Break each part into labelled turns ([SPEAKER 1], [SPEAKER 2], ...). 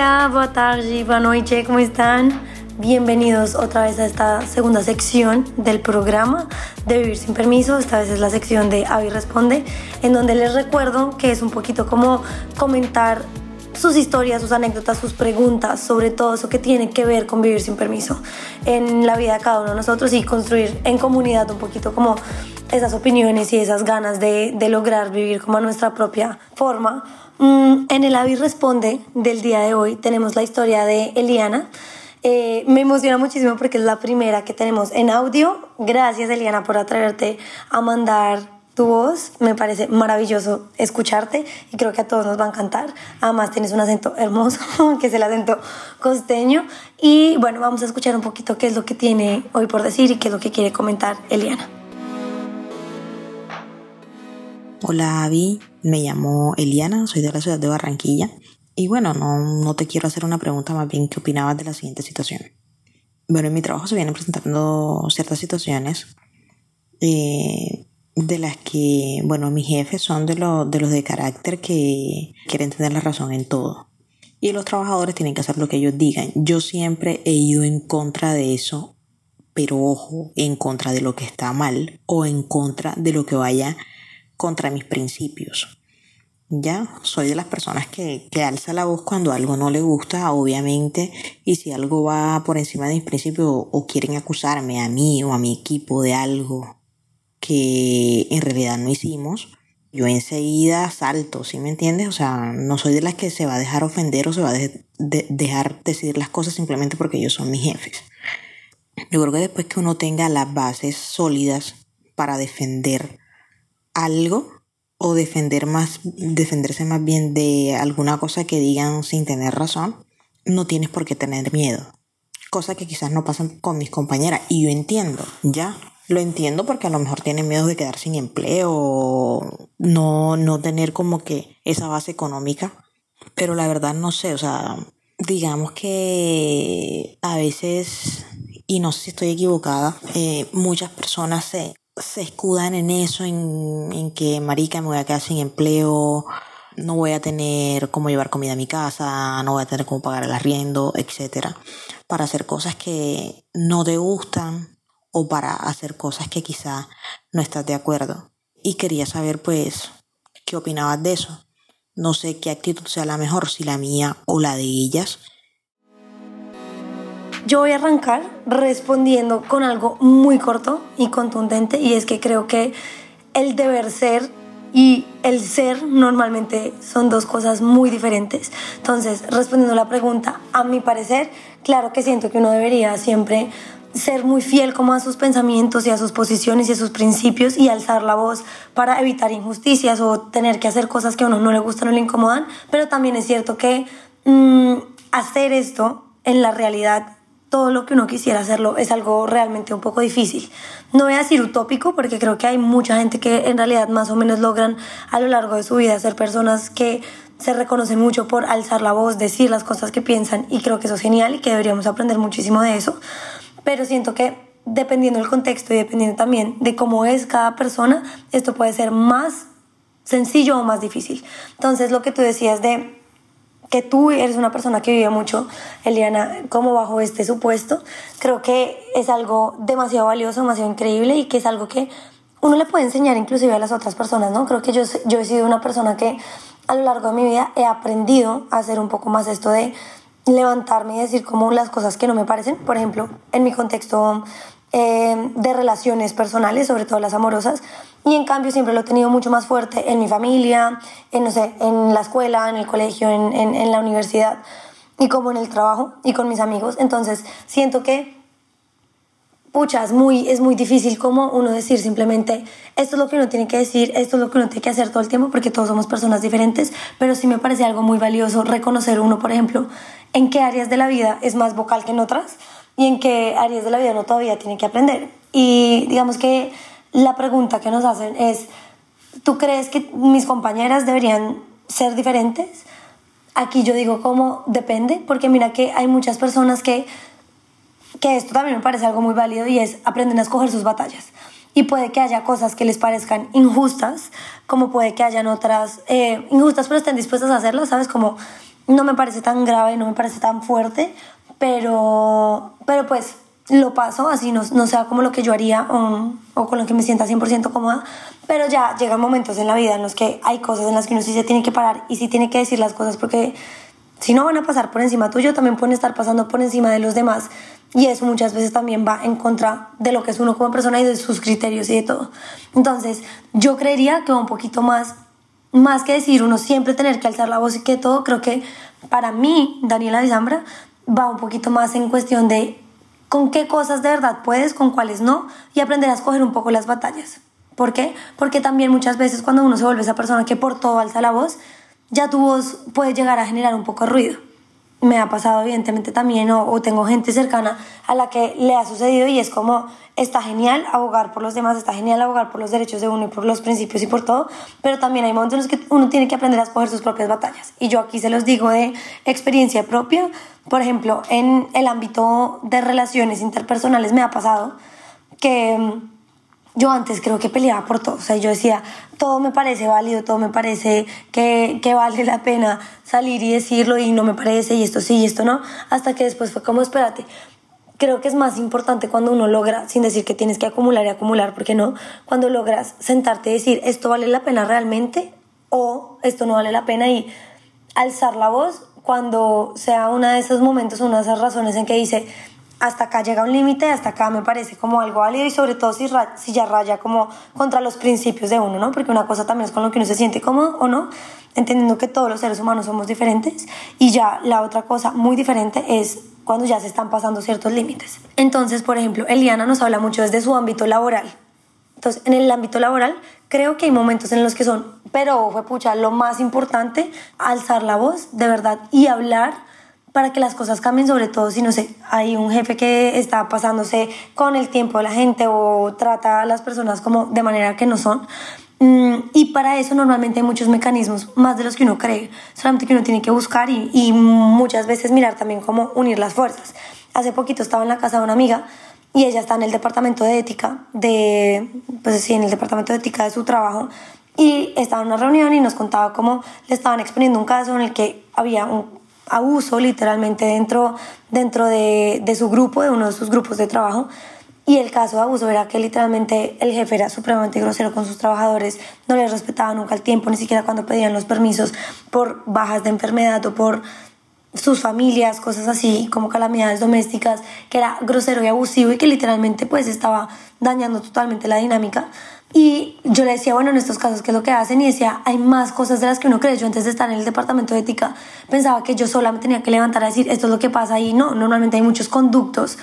[SPEAKER 1] día, boa tarde, boa noite, ¿cómo están? Bienvenidos otra vez a esta segunda sección del programa de Vivir sin Permiso. Esta vez es la sección de Avi Responde, en donde les recuerdo que es un poquito como comentar sus historias, sus anécdotas, sus preguntas sobre todo eso que tiene que ver con vivir sin permiso en la vida de cada uno de nosotros y construir en comunidad un poquito como esas opiniones y esas ganas de, lograr vivir como a nuestra propia forma. Mm, en el Avi Responde del día de hoy tenemos la historia de Eliana. Eh, me emociona muchísimo porque es la primera que tenemos en audio. Gracias Eliana por atreverte a mandar tu voz. Me parece maravilloso escucharte y creo que a todos nos va a encantar. Además tienes un acento hermoso, que es el acento costeño. Y bueno, vamos a escuchar un poquito qué es lo que tiene hoy por decir y qué es lo que quiere comentar Eliana.
[SPEAKER 2] Hola Avi, me llamo Eliana, soy de la ciudad de Barranquilla. Y bueno, no, no te quiero hacer una pregunta, más bien qué opinabas de la siguiente situación. Bueno, en mi trabajo se vienen presentando ciertas situaciones eh, de las que, bueno, mis jefes son de, de los de carácter que quieren tener la razón en todo. Y los trabajadores tienen que hacer lo que ellos digan. Yo siempre he ido en contra de eso, pero ojo, en contra de lo que está mal o en contra de lo que vaya contra mis principios. Ya, soy de las personas que, que alza la voz cuando algo no le gusta, obviamente, y si algo va por encima de mis principios o quieren acusarme a mí o a mi equipo de algo que en realidad no hicimos, yo enseguida salto, ¿sí me entiendes? O sea, no soy de las que se va a dejar ofender o se va a dejar decidir las cosas simplemente porque ellos son mis jefes. Yo creo que después que uno tenga las bases sólidas para defender algo o defender más, defenderse más bien de alguna cosa que digan sin tener razón, no tienes por qué tener miedo. Cosa que quizás no pasan con mis compañeras. Y yo entiendo, ya, lo entiendo porque a lo mejor tienen miedo de quedar sin empleo, no, no tener como que esa base económica. Pero la verdad no sé, o sea, digamos que a veces, y no sé si estoy equivocada, eh, muchas personas se, se escudan en eso, en, en que marica me voy a quedar sin empleo, no voy a tener cómo llevar comida a mi casa, no voy a tener cómo pagar el arriendo, etcétera, para hacer cosas que no te gustan o para hacer cosas que quizá no estás de acuerdo. Y quería saber pues qué opinabas de eso. No sé qué actitud sea la mejor, si la mía o la de ellas.
[SPEAKER 1] Yo voy a arrancar respondiendo con algo muy corto y contundente y es que creo que el deber ser y el ser normalmente son dos cosas muy diferentes. Entonces, respondiendo la pregunta, a mi parecer, claro que siento que uno debería siempre ser muy fiel como a sus pensamientos y a sus posiciones y a sus principios y alzar la voz para evitar injusticias o tener que hacer cosas que a uno no le gustan o le incomodan, pero también es cierto que mm, hacer esto en la realidad todo lo que uno quisiera hacerlo es algo realmente un poco difícil. No voy a decir utópico porque creo que hay mucha gente que en realidad más o menos logran a lo largo de su vida ser personas que se reconocen mucho por alzar la voz, decir las cosas que piensan y creo que eso es genial y que deberíamos aprender muchísimo de eso pero siento que dependiendo del contexto y dependiendo también de cómo es cada persona, esto puede ser más sencillo o más difícil. Entonces, lo que tú decías de que tú eres una persona que vive mucho, Eliana, como bajo este supuesto, creo que es algo demasiado valioso, demasiado increíble y que es algo que uno le puede enseñar inclusive a las otras personas, ¿no? Creo que yo, yo he sido una persona que a lo largo de mi vida he aprendido a hacer un poco más esto de levantarme y decir como las cosas que no me parecen. Por ejemplo, en mi contexto eh, de relaciones personales, sobre todo las amorosas, y en cambio siempre lo he tenido mucho más fuerte en mi familia, en, no sé, en la escuela, en el colegio, en, en, en la universidad, y como en el trabajo y con mis amigos. Entonces siento que pucha, es muy, es muy difícil como uno decir simplemente esto es lo que uno tiene que decir, esto es lo que uno tiene que hacer todo el tiempo porque todos somos personas diferentes, pero sí me parece algo muy valioso reconocer uno, por ejemplo, en qué áreas de la vida es más vocal que en otras y en qué áreas de la vida uno todavía tiene que aprender. Y digamos que la pregunta que nos hacen es, ¿tú crees que mis compañeras deberían ser diferentes? Aquí yo digo como depende, porque mira que hay muchas personas que que esto también me parece algo muy válido y es aprenden a escoger sus batallas. Y puede que haya cosas que les parezcan injustas, como puede que hayan otras eh, injustas pero estén dispuestas a hacerlas, ¿sabes? Como no me parece tan grave, no me parece tan fuerte, pero, pero pues lo paso, así no, no sea como lo que yo haría o, o con lo que me sienta 100% cómoda, pero ya llegan momentos en la vida en los que hay cosas en las que uno sí se tiene que parar y sí tiene que decir las cosas porque si no van a pasar por encima tuyo, también pueden estar pasando por encima de los demás y eso muchas veces también va en contra de lo que es uno como persona y de sus criterios y de todo. Entonces, yo creería que un poquito más, más que decir uno siempre tener que alzar la voz y que todo, creo que para mí, Daniela Zambra, va un poquito más en cuestión de con qué cosas de verdad puedes, con cuáles no, y aprender a escoger un poco las batallas. ¿Por qué? Porque también muchas veces cuando uno se vuelve esa persona que por todo alza la voz, ya tu voz puede llegar a generar un poco de ruido. Me ha pasado evidentemente también, o, tengo gente cercana a la que le ha sucedido y es como, está genial abogar por los demás, está genial abogar por los derechos de uno y por los principios y por todo, pero también hay momentos en los que uno tiene que aprender a escoger sus propias batallas. Y yo aquí se los digo de experiencia propia, por ejemplo, en el ámbito de relaciones interpersonales me ha pasado que mm, yo antes creo que peleaba por todo, o sea, yo decía, todo me parece válido, todo me parece que, que, vale la pena salir y decirlo y no me parece y esto sí y esto no, hasta que después fue como, espérate, creo que es más importante cuando uno logra, sin decir que tienes que acumular y acumular, porque no, cuando logras sentarte y decir, esto vale la pena realmente o esto no vale la pena y alzar la voz cuando sea uno de esos momentos, una de esas razones en que dice, hasta acá llega un límite, hasta acá me parece como algo válido y sobre todo si, si ya raya como contra los principios de uno, ¿no? Porque una cosa también es con lo que uno se siente cómodo o no, entendiendo que todos los seres humanos somos diferentes y ya la otra cosa muy diferente es cuando ya se están pasando ciertos límites. Entonces, por ejemplo, Eliana nos habla mucho desde su ámbito laboral. Entonces, en el ámbito laboral, creo que hay momentos en los que son, pero fue pucha, lo más importante, alzar la voz de verdad y hablar para que las cosas cambien, sobre todo si no sé, hay un jefe que está pasándose con el tiempo de la gente o trata a las personas como de manera que no son. Mm, y para eso normalmente hay muchos mecanismos, más de los que uno cree, solamente que uno tiene que buscar y, y muchas veces mirar también cómo unir las fuerzas. Hace poquito estaba en la casa de una amiga y ella está en el departamento de ética de pues sí en el departamento de ética de su trabajo y estaba en una reunión y nos contaba cómo le estaban exponiendo un caso en el que había un abuso literalmente dentro dentro de, de su grupo de uno de sus grupos de trabajo. Y el caso de abuso era que literalmente el jefe era supremamente grosero con sus trabajadores, no les respetaba nunca el tiempo, ni siquiera cuando pedían los permisos por bajas de enfermedad o por sus familias, cosas así como calamidades domésticas, que era grosero y abusivo y que literalmente pues estaba dañando totalmente la dinámica. Y yo le decía, bueno, en estos casos, ¿qué es lo que hacen? Y decía, hay más cosas de las que uno cree. Yo antes de estar en el departamento de ética pensaba que yo sola me tenía que levantar a decir, esto es lo que pasa y no, normalmente hay muchos conductos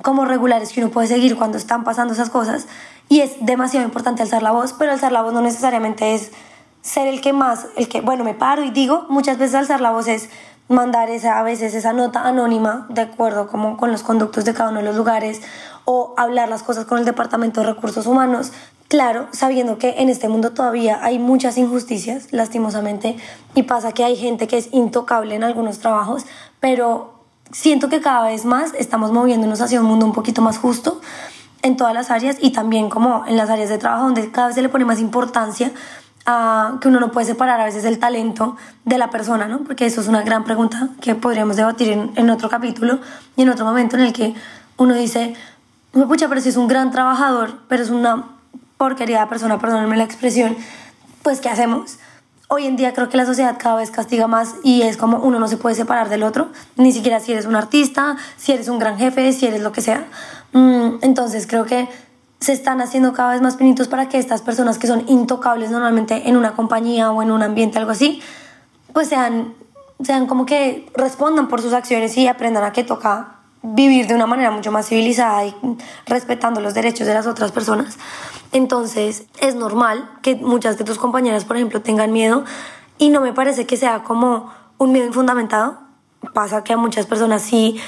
[SPEAKER 1] como regulares que uno puede seguir cuando están pasando esas cosas. Y es demasiado importante alzar la voz, pero alzar la voz no necesariamente es ser el que más, el que, bueno, me paro y digo, muchas veces alzar la voz es mandar esa, a veces esa nota anónima de acuerdo como con los conductos de cada uno de los lugares o hablar las cosas con el Departamento de Recursos Humanos. Claro, sabiendo que en este mundo todavía hay muchas injusticias, lastimosamente, y pasa que hay gente que es intocable en algunos trabajos, pero siento que cada vez más estamos moviéndonos hacia un mundo un poquito más justo en todas las áreas y también como en las áreas de trabajo donde cada vez se le pone más importancia que uno no puede separar a veces el talento de la persona, ¿no? Porque eso es una gran pregunta que podríamos debatir en, otro capítulo y en otro momento en el que uno dice, me pucha, pero si es un gran trabajador, pero es una porquería de persona, perdónenme la expresión, pues ¿qué hacemos? Hoy en día creo que la sociedad cada vez castiga más y es como uno no se puede separar del otro, ni siquiera si eres un artista, si eres un gran jefe, si eres lo que sea. Mm, entonces creo que se están haciendo cada vez más pinitos para que estas personas que son intocables normalmente en una compañía o en un ambiente, algo así, pues sean, sean como que respondan por sus acciones y aprendan a que toca vivir de una manera mucho más civilizada y respetando los derechos de las otras personas. Entonces es normal que muchas de tus compañeras, por ejemplo, tengan miedo y no me parece que sea como un miedo infundamentado. Pasa que a muchas personas sí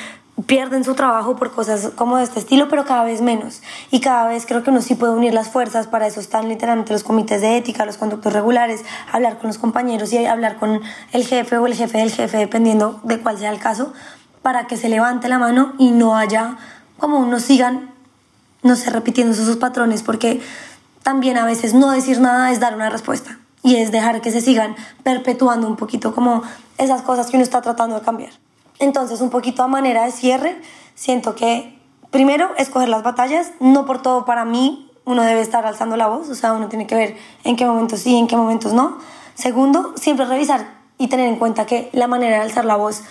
[SPEAKER 1] pierden su trabajo por cosas como de este estilo, pero cada vez menos. Y cada vez creo que uno sí puede unir las fuerzas, para eso están literalmente los comités de ética, los conductos regulares, hablar con los compañeros y hablar con el jefe o el jefe del jefe, dependiendo de cuál sea el caso, para que se levante la mano y no haya como uno sigan, no sé, repitiendo sus patrones, porque también a veces no decir nada es dar una respuesta. y es dejar que se sigan perpetuando un poquito como esas cosas que uno está tratando de cambiar. Entonces, un poquito a manera de cierre, siento que primero escoger las batallas, no por todo para mí uno debe estar alzando la voz, o sea, uno tiene que ver en qué momentos sí, en qué momentos no. Segundo, siempre revisar y tener en cuenta que la manera de alzar la voz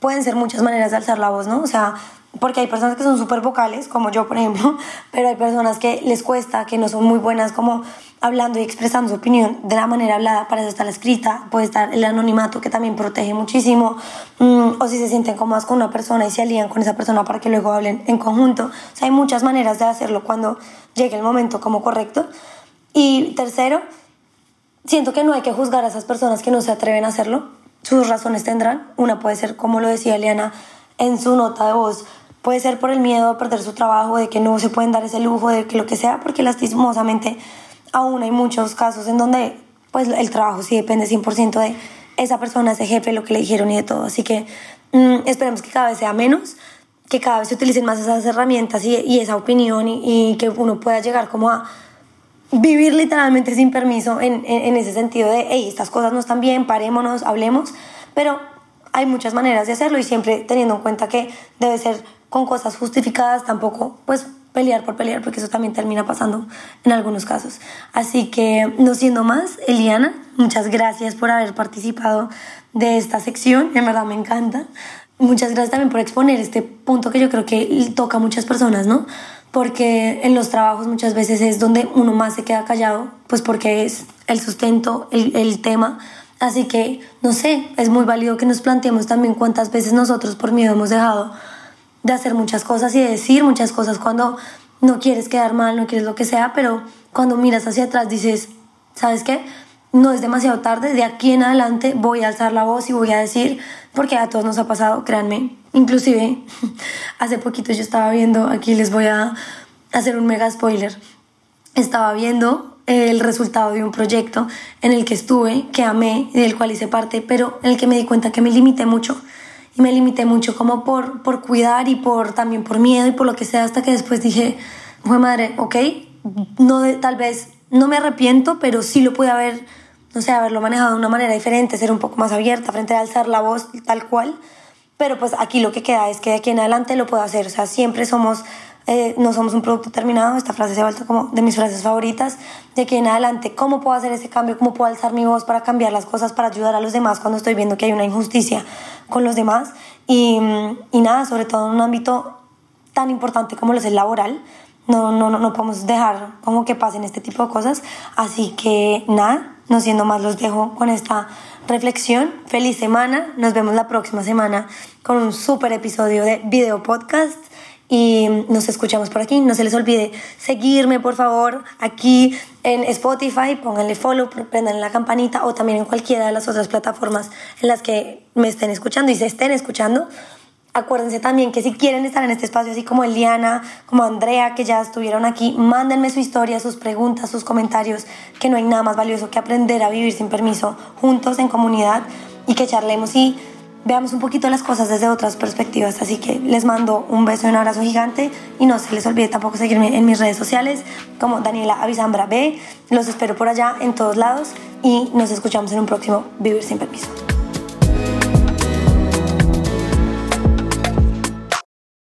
[SPEAKER 1] pueden ser muchas maneras de alzar la voz, ¿no? O sea, porque hay personas que son súper vocales, como yo, por ejemplo, pero hay personas que les cuesta, que no son muy buenas como hablando y expresando su opinión de la manera hablada, para eso está la escrita, puede estar el anonimato que también protege muchísimo, mm, o si se sienten cómodas con una persona y se alían con esa persona para que luego hablen en conjunto. O sea, hay muchas maneras de hacerlo cuando llegue el momento como correcto. Y tercero, siento que no hay que juzgar a esas personas que no se atreven a hacerlo. Sus razones tendrán. Una puede ser, como lo decía Eliana en su nota de voz, puede ser por el miedo a perder su trabajo, de que no se pueden dar ese lujo, de que lo que sea, porque lastimosamente aún hay muchos casos en donde pues el trabajo sí depende 100% de esa persona, ese jefe, lo que le dijeron y de todo. Así que mm, esperemos que cada vez sea menos, que cada vez se utilicen más esas herramientas y, y esa opinión y, que uno pueda llegar como a vivir literalmente sin permiso en, en, en ese sentido de, hey, estas cosas no están bien, parémonos, hablemos, pero hay muchas maneras de hacerlo y siempre teniendo en cuenta que debe ser con cosas justificadas, tampoco pues pelear por pelear, porque eso también termina pasando en algunos casos. Así que, no siendo más, Eliana, muchas gracias por haber participado de esta sección, en verdad me encanta. Muchas gracias también por exponer este punto que yo creo que toca a muchas personas, ¿no? Porque en los trabajos muchas veces es donde uno más se queda callado, pues porque es el sustento, el, el tema. Así que, no sé, es muy válido que nos planteemos también cuántas veces nosotros por miedo hemos dejado de hacer muchas cosas y de decir muchas cosas cuando no quieres quedar mal, no quieres lo que sea, pero cuando miras hacia atrás dices, ¿sabes qué? No es demasiado tarde, de aquí en adelante voy a alzar la voz y voy a decir, porque a todos nos ha pasado, créanme. Inclusive, hace poquito yo estaba viendo, aquí les voy a hacer un mega spoiler, estaba viendo el resultado de un proyecto en el que estuve, que amé y del cual hice parte, pero en el que me di cuenta que me limité mucho y me limité mucho como por, por cuidar y por también por miedo y por lo que sea hasta que después dije, fue madre, ok, no de, tal vez no me arrepiento, pero sí lo pude haber, no sé, haberlo manejado de una manera diferente, ser un poco más abierta frente a alzar la voz tal cual. Pero pues aquí lo que queda es que de aquí en adelante lo puedo hacer, o sea, siempre somos eh, no somos un producto terminado, esta frase se ha vuelto como de mis frases favoritas, de aquí en adelante, ¿cómo puedo hacer ese cambio? ¿Cómo puedo alzar mi voz para cambiar las cosas, para ayudar a los demás cuando estoy viendo que hay una injusticia con los demás? Y, y nada, sobre todo en un ámbito tan importante como lo es el laboral, no, no, no, no podemos dejar como que pasen este tipo de cosas. Así que nada, no siendo más, los dejo con esta reflexión. Feliz semana. Nos vemos la próxima semana con un súper episodio de video podcast y nos escuchamos por aquí. No se les olvide seguirme, por favor, aquí en Spotify, pónganle follow, prendan la campanita o también en cualquiera de las otras plataformas en las que me estén escuchando y se estén escuchando. Acuérdense también que si quieren estar en este espacio, así como Eliana, como Andrea, que ya estuvieron aquí, mándenme su historia, sus preguntas, sus comentarios, que no hay nada más valioso que aprender a vivir sin permiso juntos en comunidad y que charlemos y veamos un poquito las cosas desde otras perspectivas. Así que les mando un beso y un abrazo gigante y no se les olvide tampoco seguirme en mis redes sociales como Daniela Avisambra B. Los espero por allá en todos lados y nos escuchamos en un próximo Vivir sin Permiso.